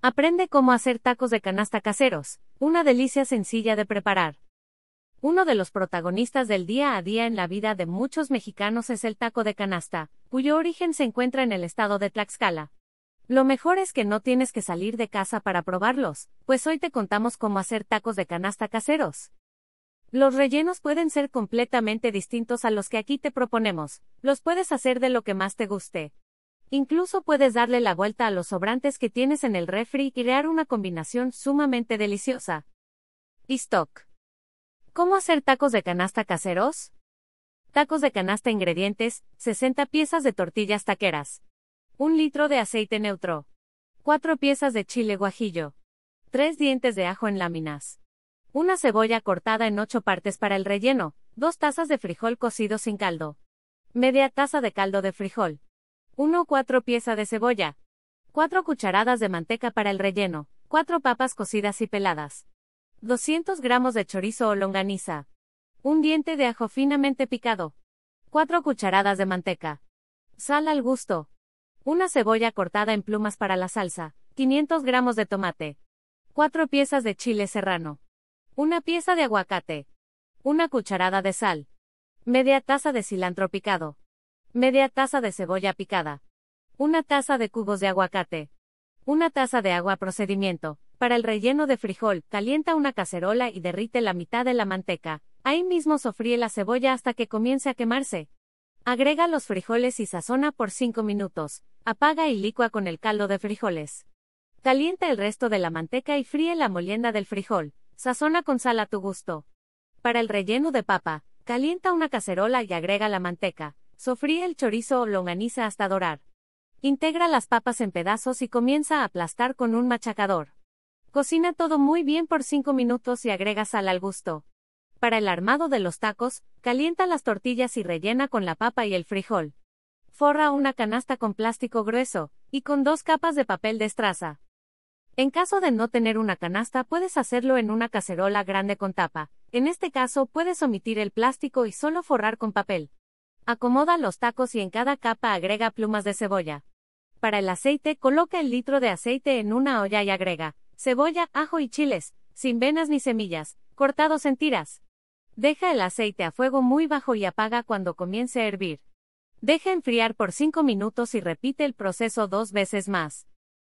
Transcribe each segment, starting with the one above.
Aprende cómo hacer tacos de canasta caseros, una delicia sencilla de preparar. Uno de los protagonistas del día a día en la vida de muchos mexicanos es el taco de canasta, cuyo origen se encuentra en el estado de Tlaxcala. Lo mejor es que no tienes que salir de casa para probarlos, pues hoy te contamos cómo hacer tacos de canasta caseros. Los rellenos pueden ser completamente distintos a los que aquí te proponemos, los puedes hacer de lo que más te guste. Incluso puedes darle la vuelta a los sobrantes que tienes en el refri y crear una combinación sumamente deliciosa. Y stock. ¿Cómo hacer tacos de canasta caseros? Tacos de canasta ingredientes, 60 piezas de tortillas taqueras. 1 litro de aceite neutro. 4 piezas de chile guajillo. 3 dientes de ajo en láminas. Una cebolla cortada en 8 partes para el relleno. 2 tazas de frijol cocido sin caldo. Media taza de caldo de frijol. 1 4 pieza de cebolla. 4 cucharadas de manteca para el relleno. 4 papas cocidas y peladas. 200 gramos de chorizo o longaniza. Un diente de ajo finamente picado. 4 cucharadas de manteca. Sal al gusto. Una cebolla cortada en plumas para la salsa. 500 gramos de tomate. 4 piezas de chile serrano. Una pieza de aguacate. Una cucharada de sal. Media taza de cilantro picado. Media taza de cebolla picada. Una taza de cubos de aguacate. Una taza de agua procedimiento. Para el relleno de frijol, calienta una cacerola y derrite la mitad de la manteca. Ahí mismo sofríe la cebolla hasta que comience a quemarse. Agrega los frijoles y sazona por 5 minutos. Apaga y licua con el caldo de frijoles. Calienta el resto de la manteca y fríe la molienda del frijol. Sazona con sal a tu gusto. Para el relleno de papa, calienta una cacerola y agrega la manteca. Sofríe el chorizo o longaniza hasta dorar. Integra las papas en pedazos y comienza a aplastar con un machacador. Cocina todo muy bien por 5 minutos y agrega sal al gusto. Para el armado de los tacos, calienta las tortillas y rellena con la papa y el frijol. Forra una canasta con plástico grueso, y con dos capas de papel de estraza. En caso de no tener una canasta, puedes hacerlo en una cacerola grande con tapa. En este caso, puedes omitir el plástico y solo forrar con papel. Acomoda los tacos y en cada capa agrega plumas de cebolla. Para el aceite, coloca el litro de aceite en una olla y agrega cebolla, ajo y chiles, sin venas ni semillas, cortados en tiras. Deja el aceite a fuego muy bajo y apaga cuando comience a hervir. Deja enfriar por 5 minutos y repite el proceso dos veces más.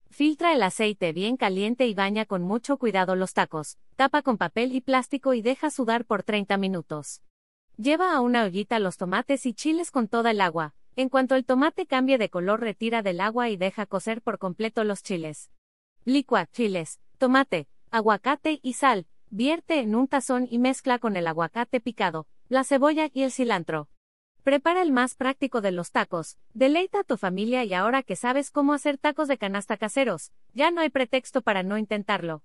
Filtra el aceite bien caliente y baña con mucho cuidado los tacos, tapa con papel y plástico y deja sudar por 30 minutos. Lleva a una ollita los tomates y chiles con toda el agua. En cuanto el tomate cambie de color, retira del agua y deja cocer por completo los chiles. Licua, chiles, tomate, aguacate y sal. Vierte en un tazón y mezcla con el aguacate picado, la cebolla y el cilantro. Prepara el más práctico de los tacos. Deleita a tu familia y ahora que sabes cómo hacer tacos de canasta caseros, ya no hay pretexto para no intentarlo.